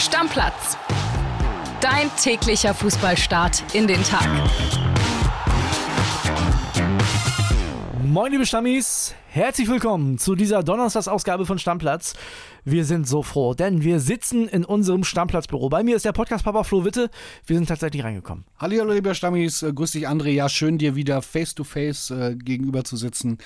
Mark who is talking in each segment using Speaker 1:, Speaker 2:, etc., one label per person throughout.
Speaker 1: Stammplatz. Dein täglicher Fußballstart in den Tag.
Speaker 2: Moin liebe Stammis, herzlich willkommen zu dieser Donnerstagsausgabe von Stammplatz. Wir sind so froh, denn wir sitzen in unserem Stammplatzbüro. Bei mir ist der Podcast-Papa Flo Witte. Wir sind tatsächlich reingekommen.
Speaker 3: Hallo, liebe Stammis, äh, grüß dich André. Ja, schön dir wieder face-to-face äh, gegenüber zu sitzen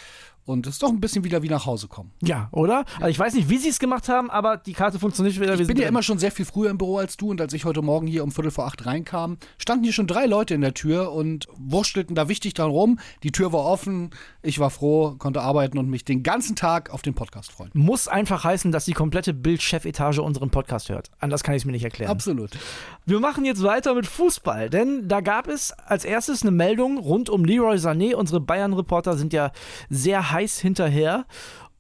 Speaker 3: und es ist doch ein bisschen wieder wie nach Hause kommen.
Speaker 2: Ja, oder? Also ich weiß nicht, wie sie es gemacht haben, aber die Karte funktioniert wieder.
Speaker 3: Ich bin ja immer schon sehr viel früher im Büro als du und als ich heute Morgen hier um Viertel vor acht reinkam, standen hier schon drei Leute in der Tür und wurstelten da wichtig dran rum. Die Tür war offen, ich war froh, konnte arbeiten und mich den ganzen Tag auf den Podcast freuen.
Speaker 2: Muss einfach heißen, dass die komplette Bild-Chefetage unseren Podcast hört. Anders kann ich es mir nicht erklären.
Speaker 3: Absolut.
Speaker 2: Wir machen jetzt weiter mit Fußball, denn da gab es als erstes eine Meldung rund um Leroy Sané. Unsere Bayern-Reporter sind ja sehr heiß hinterher.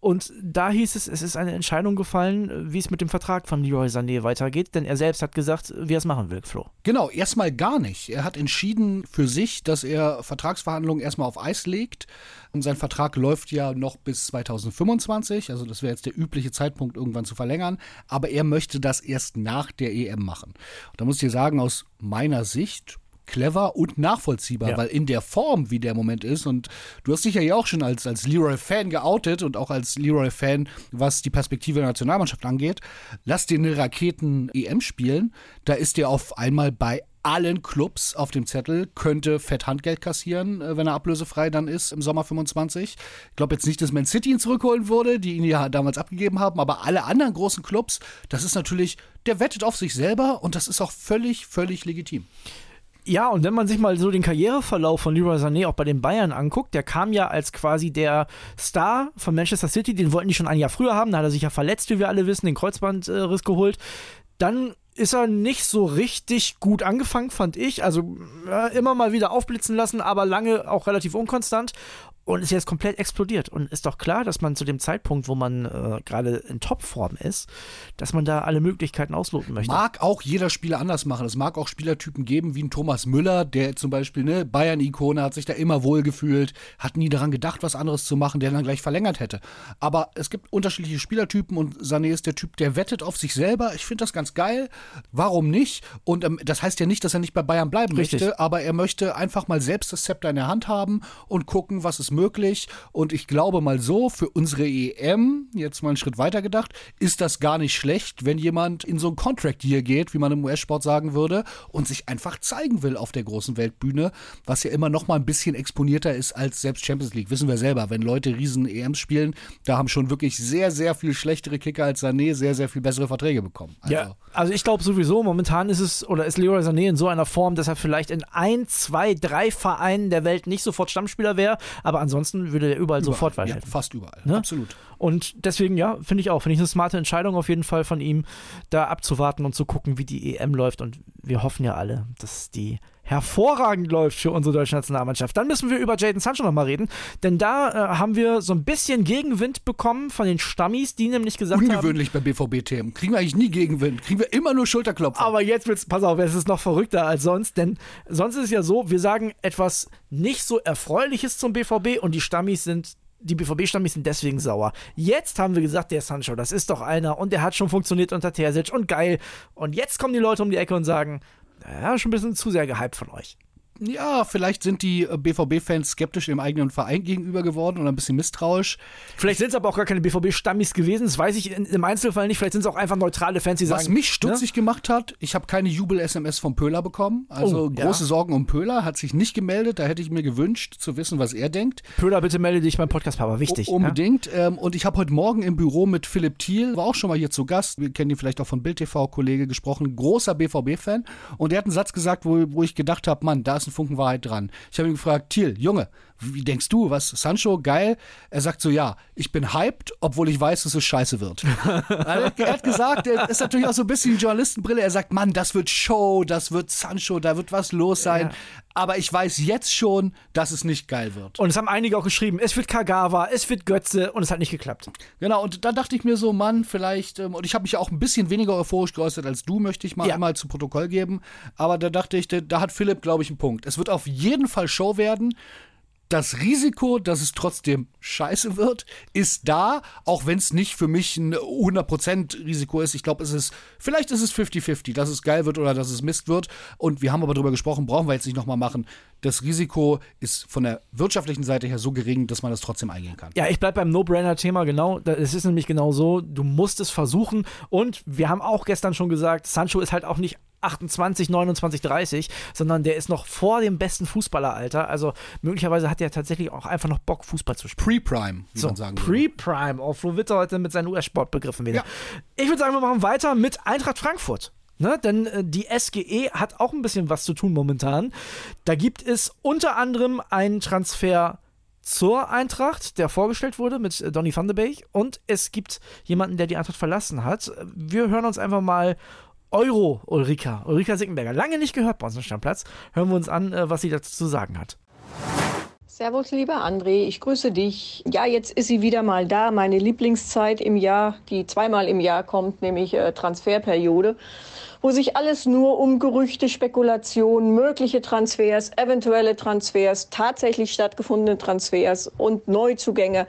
Speaker 2: Und da hieß es, es ist eine Entscheidung gefallen, wie es mit dem Vertrag von Leroy Sané weitergeht, denn er selbst hat gesagt, wie er es machen will, Flo.
Speaker 3: Genau, erstmal gar nicht. Er hat entschieden für sich, dass er Vertragsverhandlungen erstmal auf Eis legt. Und sein Vertrag läuft ja noch bis 2025, also das wäre jetzt der übliche Zeitpunkt, irgendwann zu verlängern. Aber er möchte das erst nach der EM machen. Und da muss ich sagen, aus meiner Sicht, clever und nachvollziehbar, ja. weil in der Form, wie der Moment ist, und du hast dich ja auch schon als, als Leroy-Fan geoutet und auch als Leroy-Fan, was die Perspektive der Nationalmannschaft angeht, lass den Raketen EM spielen, da ist der auf einmal bei allen Clubs auf dem Zettel, könnte fett Handgeld kassieren, äh, wenn er ablösefrei dann ist im Sommer 25. Ich glaube jetzt nicht, dass Man City ihn zurückholen würde, die ihn ja damals abgegeben haben, aber alle anderen großen Clubs, das ist natürlich, der wettet auf sich selber und das ist auch völlig, völlig legitim.
Speaker 2: Ja, und wenn man sich mal so den Karriereverlauf von Leroy Sané auch bei den Bayern anguckt, der kam ja als quasi der Star von Manchester City, den wollten die schon ein Jahr früher haben, da hat er sich ja verletzt, wie wir alle wissen, den Kreuzbandriss geholt. Dann ist er nicht so richtig gut angefangen, fand ich. Also immer mal wieder aufblitzen lassen, aber lange auch relativ unkonstant und ist jetzt komplett explodiert. Und ist doch klar, dass man zu dem Zeitpunkt, wo man äh, gerade in Topform ist, dass man da alle Möglichkeiten ausloten möchte.
Speaker 3: Mag auch jeder Spieler anders machen. Es mag auch Spielertypen geben, wie ein Thomas Müller, der zum Beispiel, ne, Bayern-Ikone, hat sich da immer wohl gefühlt, hat nie daran gedacht, was anderes zu machen, der dann gleich verlängert hätte. Aber es gibt unterschiedliche Spielertypen und Sané ist der Typ, der wettet auf sich selber. Ich finde das ganz geil. Warum nicht? Und ähm, das heißt ja nicht, dass er nicht bei Bayern bleiben Richtig. möchte, aber er möchte einfach mal selbst das Zepter in der Hand haben und gucken, was es möglich. Und ich glaube mal so, für unsere EM, jetzt mal einen Schritt weiter gedacht, ist das gar nicht schlecht, wenn jemand in so ein Contract Year geht, wie man im US-Sport sagen würde, und sich einfach zeigen will auf der großen Weltbühne, was ja immer noch mal ein bisschen exponierter ist als selbst Champions League. Wissen wir selber, wenn Leute riesen EMs spielen, da haben schon wirklich sehr, sehr viel schlechtere Kicker als Sané sehr, sehr viel bessere Verträge bekommen.
Speaker 2: Also. Ja, also ich glaube sowieso, momentan ist es, oder ist Leroy Sané in so einer Form, dass er vielleicht in ein, zwei, drei Vereinen der Welt nicht sofort Stammspieler wäre, aber ansonsten würde er überall, überall. sofort weiterhelfen.
Speaker 3: Ja, fast überall, ne? absolut.
Speaker 2: Und deswegen, ja, finde ich auch, finde ich eine smarte Entscheidung auf jeden Fall von ihm, da abzuwarten und zu gucken, wie die EM läuft. Und wir hoffen ja alle, dass die hervorragend läuft für unsere deutsche Nationalmannschaft. Dann müssen wir über Jaden Sancho nochmal reden, denn da äh, haben wir so ein bisschen Gegenwind bekommen von den Stammis, die nämlich gesagt
Speaker 3: Ungewöhnlich
Speaker 2: haben.
Speaker 3: Ungewöhnlich bei BVB-Themen. Kriegen wir eigentlich nie Gegenwind. Kriegen wir immer nur Schulterklopfen.
Speaker 2: Aber jetzt wird's, pass auf, es ist noch verrückter als sonst, denn sonst ist es ja so, wir sagen etwas nicht so Erfreuliches zum BVB und die Stammis sind die BVB-Stammis sind deswegen sauer. Jetzt haben wir gesagt, der Sancho, das ist doch einer und der hat schon funktioniert unter Terzic und geil. Und jetzt kommen die Leute um die Ecke und sagen, ja, schon ein bisschen zu sehr gehypt von euch
Speaker 3: ja, vielleicht sind die äh, BVB-Fans skeptisch im eigenen Verein gegenüber geworden oder ein bisschen misstrauisch.
Speaker 2: Vielleicht sind es aber auch gar keine BVB-Stammis gewesen, das weiß ich im Einzelfall nicht. Vielleicht sind es auch einfach neutrale Fans, die
Speaker 3: Was
Speaker 2: sagen.
Speaker 3: Was mich stutzig ne? gemacht hat, ich habe keine Jubel-SMS von Pöhler bekommen. Also oh, große ja. Sorgen um Pöhler, hat sich nicht gemeldet. Da hätte ich mir gewünscht, zu wissen, was er denkt.
Speaker 2: Pöhler, bitte melde dich beim Podcast, Papa, wichtig.
Speaker 3: O unbedingt. Ja? Ähm, und ich habe heute Morgen im Büro mit Philipp Thiel, war auch schon mal hier zu Gast, wir kennen ihn vielleicht auch von Bild TV-Kollege gesprochen, großer BVB-Fan. Und der hat einen Satz gesagt, wo, wo ich gedacht habe, Mann, da ist ein Funken Wahrheit dran. Ich habe ihn gefragt, Thiel, Junge, wie denkst du, was, Sancho, geil? Er sagt so, ja, ich bin hyped, obwohl ich weiß, dass es scheiße wird. er hat gesagt, er ist natürlich auch so ein bisschen Journalistenbrille. Er sagt, Mann, das wird Show, das wird Sancho, da wird was los sein. Ja. Aber ich weiß jetzt schon, dass es nicht geil wird.
Speaker 2: Und es haben einige auch geschrieben, es wird Kagawa, es wird Götze und es hat nicht geklappt.
Speaker 3: Genau, und da dachte ich mir so, Mann, vielleicht, ähm, und ich habe mich ja auch ein bisschen weniger euphorisch geäußert als du, möchte ich mal ja. einmal zu Protokoll geben. Aber da dachte ich, da, da hat Philipp, glaube ich, einen Punkt. Es wird auf jeden Fall Show werden das Risiko, dass es trotzdem scheiße wird, ist da, auch wenn es nicht für mich ein 100% Risiko ist. Ich glaube, es ist, vielleicht ist es 50-50, dass es geil wird oder dass es Mist wird. Und wir haben aber darüber gesprochen, brauchen wir jetzt nicht nochmal machen. Das Risiko ist von der wirtschaftlichen Seite her so gering, dass man das trotzdem eingehen kann.
Speaker 2: Ja, ich bleibe beim No-Brainer-Thema, genau. Es ist nämlich genau so, du musst es versuchen. Und wir haben auch gestern schon gesagt, Sancho ist halt auch nicht 28, 29, 30, sondern der ist noch vor dem besten Fußballeralter. Also möglicherweise hat er tatsächlich auch einfach noch Bock, Fußball zu spielen.
Speaker 3: Pre-Prime, wie
Speaker 2: so,
Speaker 3: man sagen
Speaker 2: Pre-Prime, auf Flo Witter heute mit seinen US-Sportbegriffen wieder. Ja. Ich würde sagen, wir machen weiter mit Eintracht Frankfurt. Ne, denn äh, die SGE hat auch ein bisschen was zu tun momentan. Da gibt es unter anderem einen Transfer zur Eintracht, der vorgestellt wurde mit äh, Donny van de Beek. Und es gibt jemanden, der die Eintracht verlassen hat. Wir hören uns einfach mal Euro Ulrika, Ulrika Sickenberger. Lange nicht gehört bei uns am Stammplatz. Hören wir uns an, äh, was sie dazu zu sagen hat.
Speaker 4: Servus, lieber André, ich grüße dich. Ja, jetzt ist sie wieder mal da, meine Lieblingszeit im Jahr, die zweimal im Jahr kommt, nämlich äh, Transferperiode, wo sich alles nur um Gerüchte, Spekulationen, mögliche Transfers, eventuelle Transfers, tatsächlich stattgefundene Transfers und Neuzugänge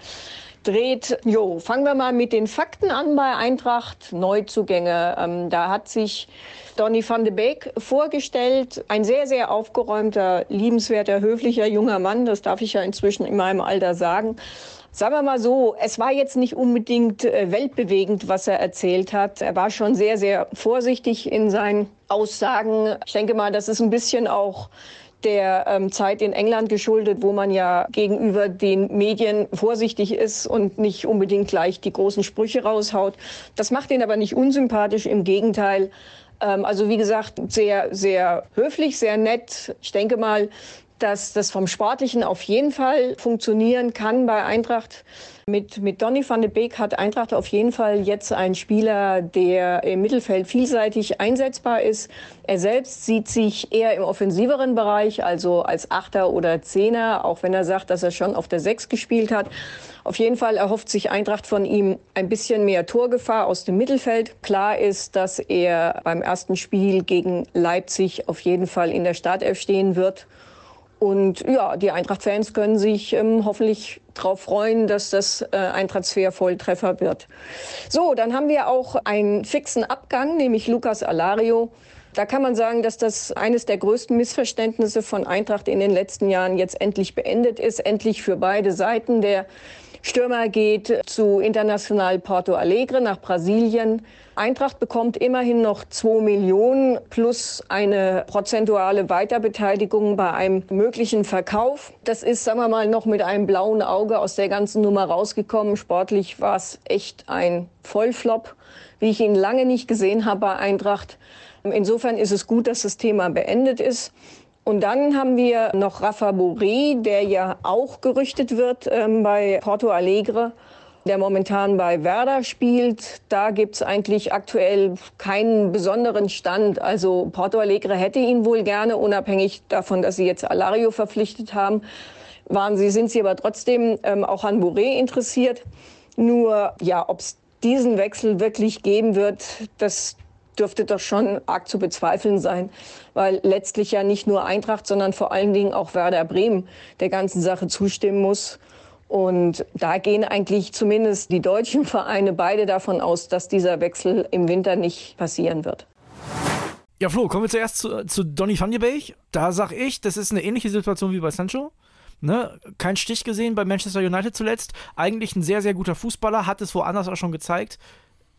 Speaker 4: dreht. Jo, fangen wir mal mit den Fakten an bei Eintracht. Neuzugänge. Ähm, da hat sich Donny van de Beek vorgestellt. Ein sehr, sehr aufgeräumter, liebenswerter, höflicher junger Mann. Das darf ich ja inzwischen in meinem Alter sagen. Sagen wir mal so, es war jetzt nicht unbedingt äh, weltbewegend, was er erzählt hat. Er war schon sehr, sehr vorsichtig in seinen Aussagen. Ich denke mal, das ist ein bisschen auch der ähm, Zeit in England geschuldet, wo man ja gegenüber den Medien vorsichtig ist und nicht unbedingt gleich die großen Sprüche raushaut. Das macht ihn aber nicht unsympathisch, im Gegenteil. Ähm, also wie gesagt, sehr, sehr höflich, sehr nett. Ich denke mal, dass das vom Sportlichen auf jeden Fall funktionieren kann bei Eintracht. Mit, mit Donny van de Beek hat Eintracht auf jeden Fall jetzt einen Spieler, der im Mittelfeld vielseitig einsetzbar ist. Er selbst sieht sich eher im offensiveren Bereich, also als Achter oder Zehner, auch wenn er sagt, dass er schon auf der Sechs gespielt hat. Auf jeden Fall erhofft sich Eintracht von ihm ein bisschen mehr Torgefahr aus dem Mittelfeld. Klar ist, dass er beim ersten Spiel gegen Leipzig auf jeden Fall in der Startelf stehen wird. Und ja, die Eintracht-Fans können sich ähm, hoffentlich darauf freuen, dass das äh, ein Transfer-Volltreffer wird. So, dann haben wir auch einen fixen Abgang, nämlich Lukas Alario. Da kann man sagen, dass das eines der größten Missverständnisse von Eintracht in den letzten Jahren jetzt endlich beendet ist. Endlich für beide Seiten. Der Stürmer geht zu International Porto Alegre nach Brasilien. Eintracht bekommt immerhin noch 2 Millionen plus eine prozentuale Weiterbeteiligung bei einem möglichen Verkauf. Das ist, sagen wir mal, noch mit einem blauen Auge aus der ganzen Nummer rausgekommen. Sportlich war es echt ein Vollflop, wie ich ihn lange nicht gesehen habe bei Eintracht. Insofern ist es gut, dass das Thema beendet ist. Und dann haben wir noch Rafa Boré, der ja auch gerüchtet wird ähm, bei Porto Alegre der momentan bei Werder spielt. Da gibt's eigentlich aktuell keinen besonderen Stand. Also Porto Alegre hätte ihn wohl gerne, unabhängig davon, dass sie jetzt Alario verpflichtet haben. Waren sie, sind sie aber trotzdem ähm, auch an Bourré interessiert. Nur, ja, ob es diesen Wechsel wirklich geben wird, das dürfte doch schon arg zu bezweifeln sein, weil letztlich ja nicht nur Eintracht, sondern vor allen Dingen auch Werder Bremen der ganzen Sache zustimmen muss. Und da gehen eigentlich zumindest die deutschen Vereine beide davon aus, dass dieser Wechsel im Winter nicht passieren wird.
Speaker 2: Ja, Flo, kommen wir zuerst zu, zu Donny van de Beek. Da sag ich, das ist eine ähnliche Situation wie bei Sancho. Ne? Kein Stich gesehen bei Manchester United zuletzt. Eigentlich ein sehr, sehr guter Fußballer, hat es woanders auch schon gezeigt.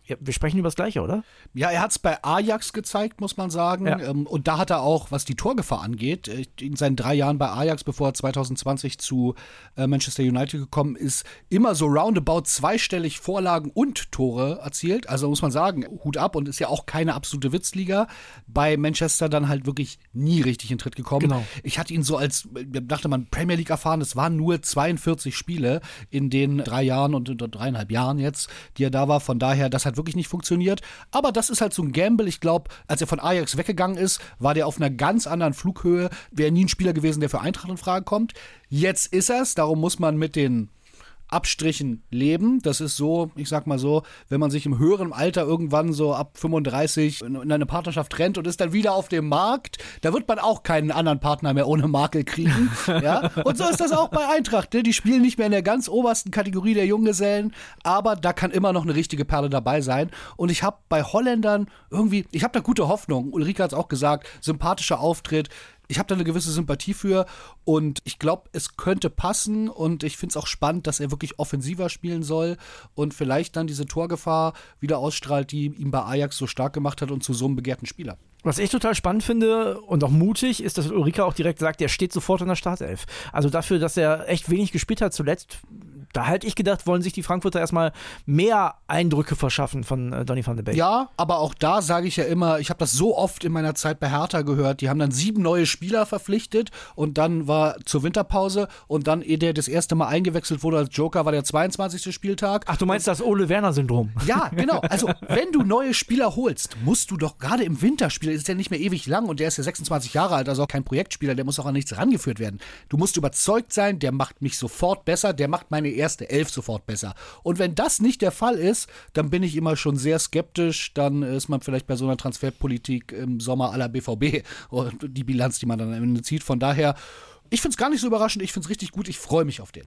Speaker 2: Ja, wir sprechen über das Gleiche, oder?
Speaker 3: Ja, er hat es bei Ajax gezeigt, muss man sagen. Ja. Ähm, und da hat er auch, was die Torgefahr angeht, äh, in seinen drei Jahren bei Ajax, bevor er 2020 zu äh, Manchester United gekommen ist, immer so roundabout zweistellig Vorlagen und Tore erzielt. Also muss man sagen, Hut ab und ist ja auch keine absolute Witzliga. Bei Manchester dann halt wirklich nie richtig in Tritt gekommen. Genau. Ich hatte ihn so als, dachte man, Premier League erfahren, es waren nur 42 Spiele in den drei Jahren und dreieinhalb Jahren jetzt, die er da war. Von daher, das hat hat wirklich nicht funktioniert. Aber das ist halt so ein Gamble. Ich glaube, als er von Ajax weggegangen ist, war der auf einer ganz anderen Flughöhe. Wäre nie ein Spieler gewesen, der für Eintracht in Frage kommt. Jetzt ist er es. Darum muss man mit den Abstrichen leben. Das ist so, ich sag mal so, wenn man sich im höheren Alter irgendwann so ab 35 in eine Partnerschaft trennt und ist dann wieder auf dem Markt, da wird man auch keinen anderen Partner mehr ohne Makel kriegen. ja? Und so ist das auch bei Eintracht. Ne? Die spielen nicht mehr in der ganz obersten Kategorie der Junggesellen, aber da kann immer noch eine richtige Perle dabei sein. Und ich habe bei Holländern irgendwie, ich habe da gute Hoffnung. Ulrike hat es auch gesagt, sympathischer Auftritt ich habe da eine gewisse Sympathie für und ich glaube, es könnte passen und ich finde es auch spannend, dass er wirklich offensiver spielen soll und vielleicht dann diese Torgefahr wieder ausstrahlt, die ihn bei Ajax so stark gemacht hat und zu so einem begehrten Spieler.
Speaker 2: Was ich total spannend finde und auch mutig, ist, dass Ulrika auch direkt sagt, er steht sofort in der Startelf. Also dafür, dass er echt wenig gespielt hat zuletzt, da hätte ich gedacht, wollen sich die Frankfurter erstmal mehr Eindrücke verschaffen von äh, Donny van de Beek.
Speaker 3: Ja, aber auch da sage ich ja immer, ich habe das so oft in meiner Zeit bei Hertha gehört. Die haben dann sieben neue Spieler verpflichtet und dann war zur Winterpause und dann, ehe der das erste Mal eingewechselt wurde als Joker, war der 22. Spieltag.
Speaker 2: Ach, du meinst das Ole-Werner-Syndrom?
Speaker 3: Ja, genau. Also, wenn du neue Spieler holst, musst du doch gerade im Winterspiel, ist der nicht mehr ewig lang und der ist ja 26 Jahre alt, also auch kein Projektspieler, der muss auch an nichts rangeführt werden. Du musst überzeugt sein, der macht mich sofort besser, der macht meine erste erste Elf sofort besser. Und wenn das nicht der Fall ist, dann bin ich immer schon sehr skeptisch. Dann ist man vielleicht bei so einer Transferpolitik im Sommer aller BVB und die Bilanz, die man dann am Ende zieht. Von daher, ich finde es gar nicht so überraschend. Ich finde es richtig gut. Ich freue mich auf den.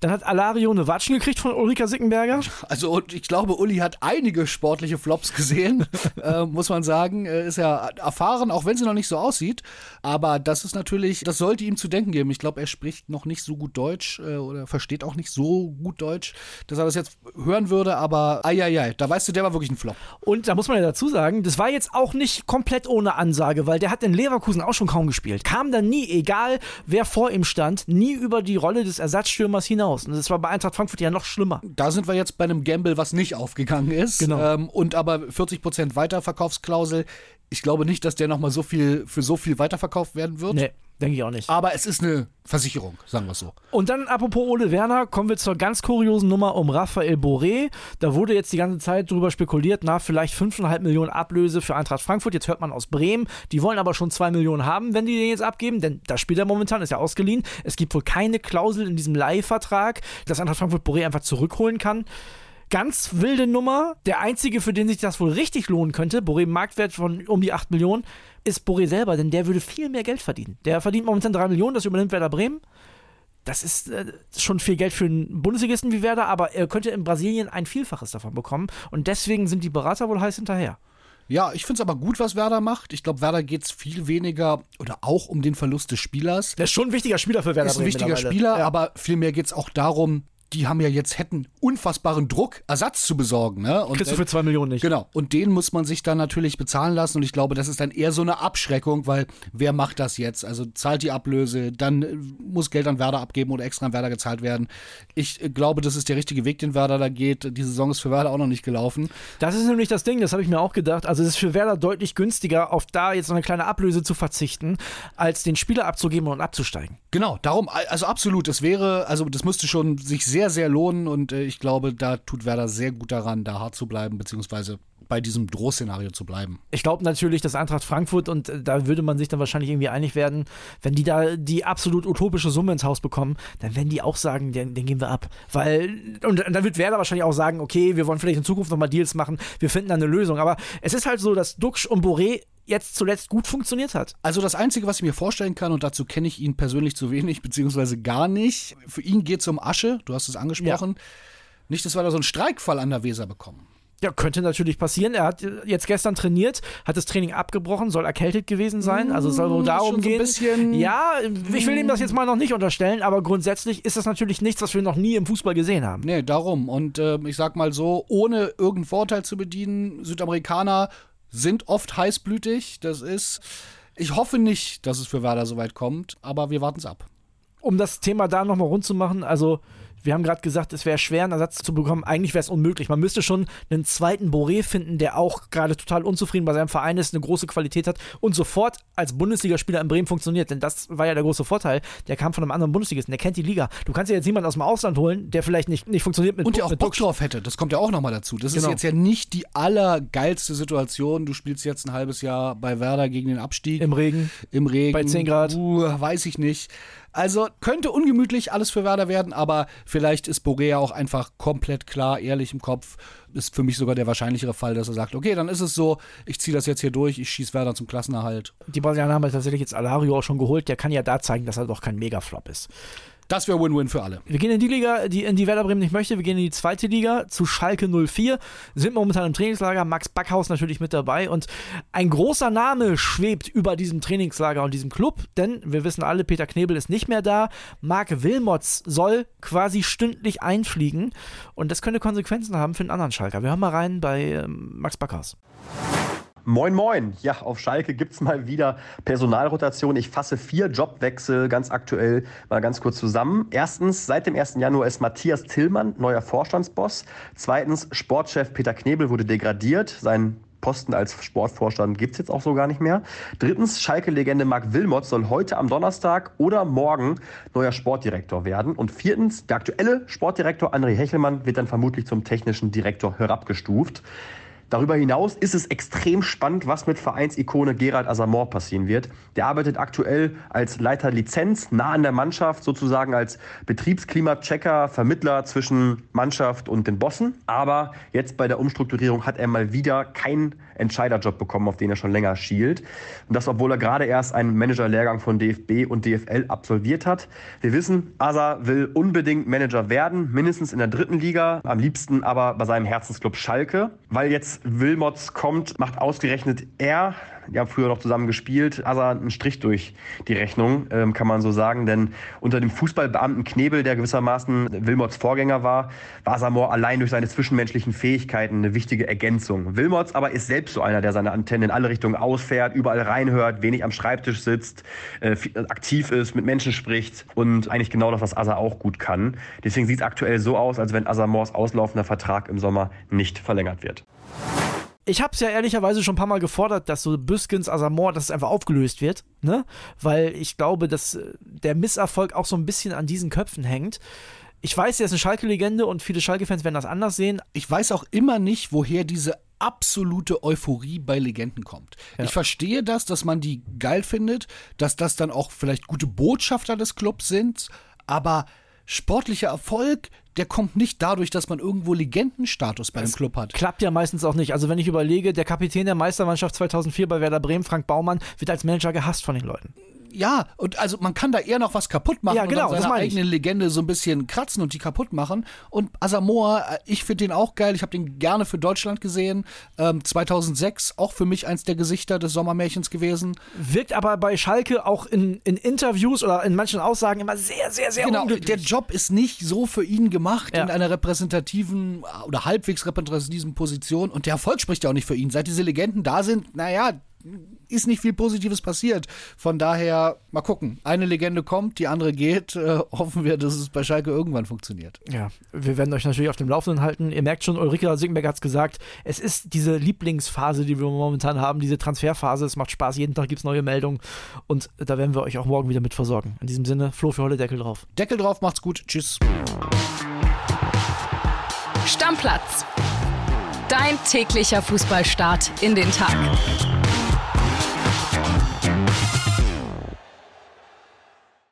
Speaker 2: Dann hat Alario eine Watschen gekriegt von Ulrika Sickenberger.
Speaker 3: Also ich glaube, Uli hat einige sportliche Flops gesehen, äh, muss man sagen. Er ist ja erfahren, auch wenn sie noch nicht so aussieht. Aber das ist natürlich, das sollte ihm zu denken geben. Ich glaube, er spricht noch nicht so gut Deutsch äh, oder versteht auch nicht so gut Deutsch, dass er das jetzt hören würde. Aber eieiei, da weißt du, der war wirklich ein Flop.
Speaker 2: Und da muss man ja dazu sagen, das war jetzt auch nicht komplett ohne Ansage, weil der hat in Leverkusen auch schon kaum gespielt. Kam dann nie, egal wer vor ihm stand, nie über die Rolle des Ersatzstürmers hinaus hinaus. Und das war bei Eintracht Frankfurt ja noch schlimmer.
Speaker 3: Da sind wir jetzt bei einem Gamble, was nicht aufgegangen ist.
Speaker 2: Genau.
Speaker 3: Ähm, und aber 40% Weiterverkaufsklausel. Ich glaube nicht, dass der nochmal so viel für so viel weiterverkauft werden wird.
Speaker 2: Nee. Denke ich auch nicht.
Speaker 3: Aber es ist eine Versicherung, sagen wir es so.
Speaker 2: Und dann, apropos Ole Werner, kommen wir zur ganz kuriosen Nummer um Raphael Boré. Da wurde jetzt die ganze Zeit drüber spekuliert, nach vielleicht 5,5 Millionen Ablöse für Eintracht Frankfurt. Jetzt hört man aus Bremen, die wollen aber schon 2 Millionen haben, wenn die den jetzt abgeben, denn da spielt er momentan, ist ja ausgeliehen. Es gibt wohl keine Klausel in diesem Leihvertrag, dass Eintracht Frankfurt Boré einfach zurückholen kann. Ganz wilde Nummer. Der einzige, für den sich das wohl richtig lohnen könnte, Boré Marktwert von um die 8 Millionen, ist Boré selber, denn der würde viel mehr Geld verdienen. Der verdient momentan 3 Millionen, das übernimmt Werder Bremen. Das ist äh, schon viel Geld für einen Bundesligisten wie Werder, aber er könnte in Brasilien ein Vielfaches davon bekommen. Und deswegen sind die Berater wohl heiß hinterher.
Speaker 3: Ja, ich finde es aber gut, was Werder macht. Ich glaube, Werder geht es viel weniger oder auch um den Verlust des Spielers.
Speaker 2: Der ist schon ein wichtiger Spieler für Werder.
Speaker 3: Ist ein wichtiger Spieler, ja. aber vielmehr geht es auch darum, die haben ja jetzt hätten unfassbaren Druck, Ersatz zu besorgen. Ne?
Speaker 2: Und Kriegst du für zwei Millionen nicht.
Speaker 3: Genau. Und den muss man sich dann natürlich bezahlen lassen. Und ich glaube, das ist dann eher so eine Abschreckung, weil wer macht das jetzt? Also zahlt die Ablöse, dann äh, muss Geld an Werder abgeben oder extra an Werder gezahlt werden. Ich äh, glaube, das ist der richtige Weg, den Werder da geht. Die Saison ist für Werder auch noch nicht gelaufen.
Speaker 2: Das ist nämlich das Ding, das habe ich mir auch gedacht. Also es ist für Werder deutlich günstiger, auf da jetzt so eine kleine Ablöse zu verzichten, als den Spieler abzugeben und abzusteigen.
Speaker 3: Genau, darum, also absolut. Es wäre, also das müsste schon sich sehr, sehr lohnen und äh, ich glaube, da tut Werder sehr gut daran, da hart zu bleiben, beziehungsweise bei diesem Drohszenario zu bleiben.
Speaker 2: Ich glaube natürlich, dass Eintracht Frankfurt, und äh, da würde man sich dann wahrscheinlich irgendwie einig werden, wenn die da die absolut utopische Summe ins Haus bekommen, dann werden die auch sagen, den, den gehen wir ab. Weil, und dann wird Werder wahrscheinlich auch sagen, okay, wir wollen vielleicht in Zukunft nochmal Deals machen, wir finden da eine Lösung. Aber es ist halt so, dass Duxch und Boré jetzt zuletzt gut funktioniert hat.
Speaker 3: Also das Einzige, was ich mir vorstellen kann, und dazu kenne ich ihn persönlich zu wenig, beziehungsweise gar nicht, für ihn geht es um Asche, du hast es angesprochen. Ja. Nicht, dass wir da so einen Streikfall an der Weser bekommen.
Speaker 2: Ja, könnte natürlich passieren. Er hat jetzt gestern trainiert, hat das Training abgebrochen, soll erkältet gewesen sein. Also soll wohl mm, darum so gehen. ja, ich will ihm das jetzt mal noch nicht unterstellen, aber grundsätzlich ist das natürlich nichts, was wir noch nie im Fußball gesehen haben.
Speaker 3: Nee, darum. Und äh, ich sag mal so, ohne irgendeinen Vorteil zu bedienen, Südamerikaner sind oft heißblütig. Das ist. Ich hoffe nicht, dass es für Werder so weit kommt, aber wir warten es ab.
Speaker 2: Um das Thema da nochmal rund zu machen, also wir haben gerade gesagt, es wäre schwer, einen Ersatz zu bekommen. Eigentlich wäre es unmöglich. Man müsste schon einen zweiten Boré finden, der auch gerade total unzufrieden bei seinem Verein ist, eine große Qualität hat und sofort als Bundesligaspieler in Bremen funktioniert. Denn das war ja der große Vorteil. Der kam von einem anderen Bundesligisten, der kennt die Liga. Du kannst ja jetzt jemanden aus dem Ausland holen, der vielleicht nicht, nicht funktioniert
Speaker 3: mit Und der auch Bock drauf hätte. Das kommt ja auch nochmal dazu. Das genau. ist jetzt ja nicht die allergeilste Situation. Du spielst jetzt ein halbes Jahr bei Werder gegen den Abstieg.
Speaker 2: Im Regen.
Speaker 3: Im Regen.
Speaker 2: Bei 10 Grad.
Speaker 3: Uh, weiß ich nicht. Also könnte ungemütlich alles für Werder werden, aber vielleicht ist Borea auch einfach komplett klar, ehrlich im Kopf. Ist für mich sogar der wahrscheinlichere Fall, dass er sagt, okay, dann ist es so, ich ziehe das jetzt hier durch, ich schieße Werder zum Klassenerhalt.
Speaker 2: Die Brasilianer haben tatsächlich jetzt Alario auch schon geholt, der kann ja da zeigen, dass er doch kein Megaflop ist.
Speaker 3: Das wäre Win-Win für alle.
Speaker 2: Wir gehen in die Liga, die in die Werder Bremen nicht möchte. Wir gehen in die zweite Liga zu Schalke 04. Sind momentan im Trainingslager. Max Backhaus natürlich mit dabei. Und ein großer Name schwebt über diesem Trainingslager und diesem Club. Denn wir wissen alle, Peter Knebel ist nicht mehr da. Marc Wilmots soll quasi stündlich einfliegen. Und das könnte Konsequenzen haben für einen anderen Schalker. Wir hören mal rein bei ähm, Max Backhaus.
Speaker 5: Moin, moin. Ja, auf Schalke gibt es mal wieder Personalrotation. Ich fasse vier Jobwechsel ganz aktuell mal ganz kurz zusammen. Erstens, seit dem 1. Januar ist Matthias Tillmann neuer Vorstandsboss. Zweitens, Sportchef Peter Knebel wurde degradiert. Sein Posten als Sportvorstand gibt es jetzt auch so gar nicht mehr. Drittens, Schalke-Legende Marc Wilmot soll heute am Donnerstag oder morgen neuer Sportdirektor werden. Und viertens, der aktuelle Sportdirektor André Hechelmann wird dann vermutlich zum technischen Direktor herabgestuft. Darüber hinaus ist es extrem spannend, was mit Vereinsikone Gerald Asamor passieren wird. Der arbeitet aktuell als Leiter Lizenz nah an der Mannschaft, sozusagen als Betriebsklimachecker, Vermittler zwischen Mannschaft und den Bossen. Aber jetzt bei der Umstrukturierung hat er mal wieder keinen Entscheiderjob bekommen, auf den er schon länger schielt. Und das, obwohl er gerade erst einen Managerlehrgang von DFB und DFL absolviert hat. Wir wissen, Asa will unbedingt Manager werden, mindestens in der dritten Liga, am liebsten aber bei seinem Herzensclub Schalke, weil jetzt Wilmots kommt, macht ausgerechnet er, haben früher noch zusammen gespielt, also einen Strich durch die Rechnung, ähm, kann man so sagen. Denn unter dem Fußballbeamten Knebel, der gewissermaßen Wilmots Vorgänger war, war Samor allein durch seine zwischenmenschlichen Fähigkeiten eine wichtige Ergänzung. Wilmots aber ist selbst so einer, der seine Antennen in alle Richtungen ausfährt, überall reinhört, wenig am Schreibtisch sitzt, äh, aktiv ist, mit Menschen spricht und eigentlich genau das, was Asa auch gut kann. Deswegen sieht es aktuell so aus, als wenn Asamors auslaufender Vertrag im Sommer nicht verlängert wird.
Speaker 2: Ich habe es ja ehrlicherweise schon ein paar Mal gefordert, dass so Büskens, Asamor, dass es einfach aufgelöst wird, ne? Weil ich glaube, dass äh, der Misserfolg auch so ein bisschen an diesen Köpfen hängt. Ich weiß, er ist eine Schalke-Legende und viele Schalke-Fans werden das anders sehen.
Speaker 3: Ich weiß auch immer nicht, woher diese absolute Euphorie bei Legenden kommt. Ja. Ich verstehe das, dass man die geil findet, dass das dann auch vielleicht gute Botschafter des Clubs sind, aber sportlicher Erfolg, der kommt nicht dadurch, dass man irgendwo Legendenstatus bei dem Club hat.
Speaker 2: Klappt ja meistens auch nicht. Also wenn ich überlege, der Kapitän der Meistermannschaft 2004 bei Werder Bremen, Frank Baumann, wird als Manager gehasst von den Leuten.
Speaker 3: Ja, und also man kann da eher noch was kaputt machen
Speaker 2: Ja, genau,
Speaker 3: und an seiner eigenen Legende so ein bisschen kratzen und die kaputt machen. Und Asamoah, äh, ich finde den auch geil. Ich habe den gerne für Deutschland gesehen. Ähm, 2006 auch für mich eins der Gesichter des Sommermärchens gewesen.
Speaker 2: Wirkt aber bei Schalke auch in, in Interviews oder in manchen Aussagen immer sehr, sehr, sehr
Speaker 3: Genau,
Speaker 2: unglücklich.
Speaker 3: der Job ist nicht so für ihn gemacht
Speaker 2: Ja.
Speaker 3: in einer repräsentativen äh, oder halbwegs repräsentativen Position und der Erfolg spricht ja auch nicht für ihn. Seit diese Legenden da sind, naja, ist nicht viel Positives passiert. Von daher, mal gucken. Eine Legende kommt, die andere geht. Äh, hoffen wir, dass es bei Schalke irgendwann funktioniert.
Speaker 2: Ja, wir werden euch natürlich auf dem Laufenden halten. Ihr merkt schon, Ulrike Sickenberg hat es gesagt, es ist diese Lieblingsphase, die wir momentan haben, diese Transferphase. Es macht Spaß, jeden Tag gibt es neue Meldungen und da werden wir euch auch morgen wieder mit versorgen. In diesem Sinne, Flo für Holle Deckel drauf.
Speaker 3: Deckel drauf, macht's gut. Tschüss.
Speaker 1: Stammplatz. Dein täglicher Fußballstart in den Tag.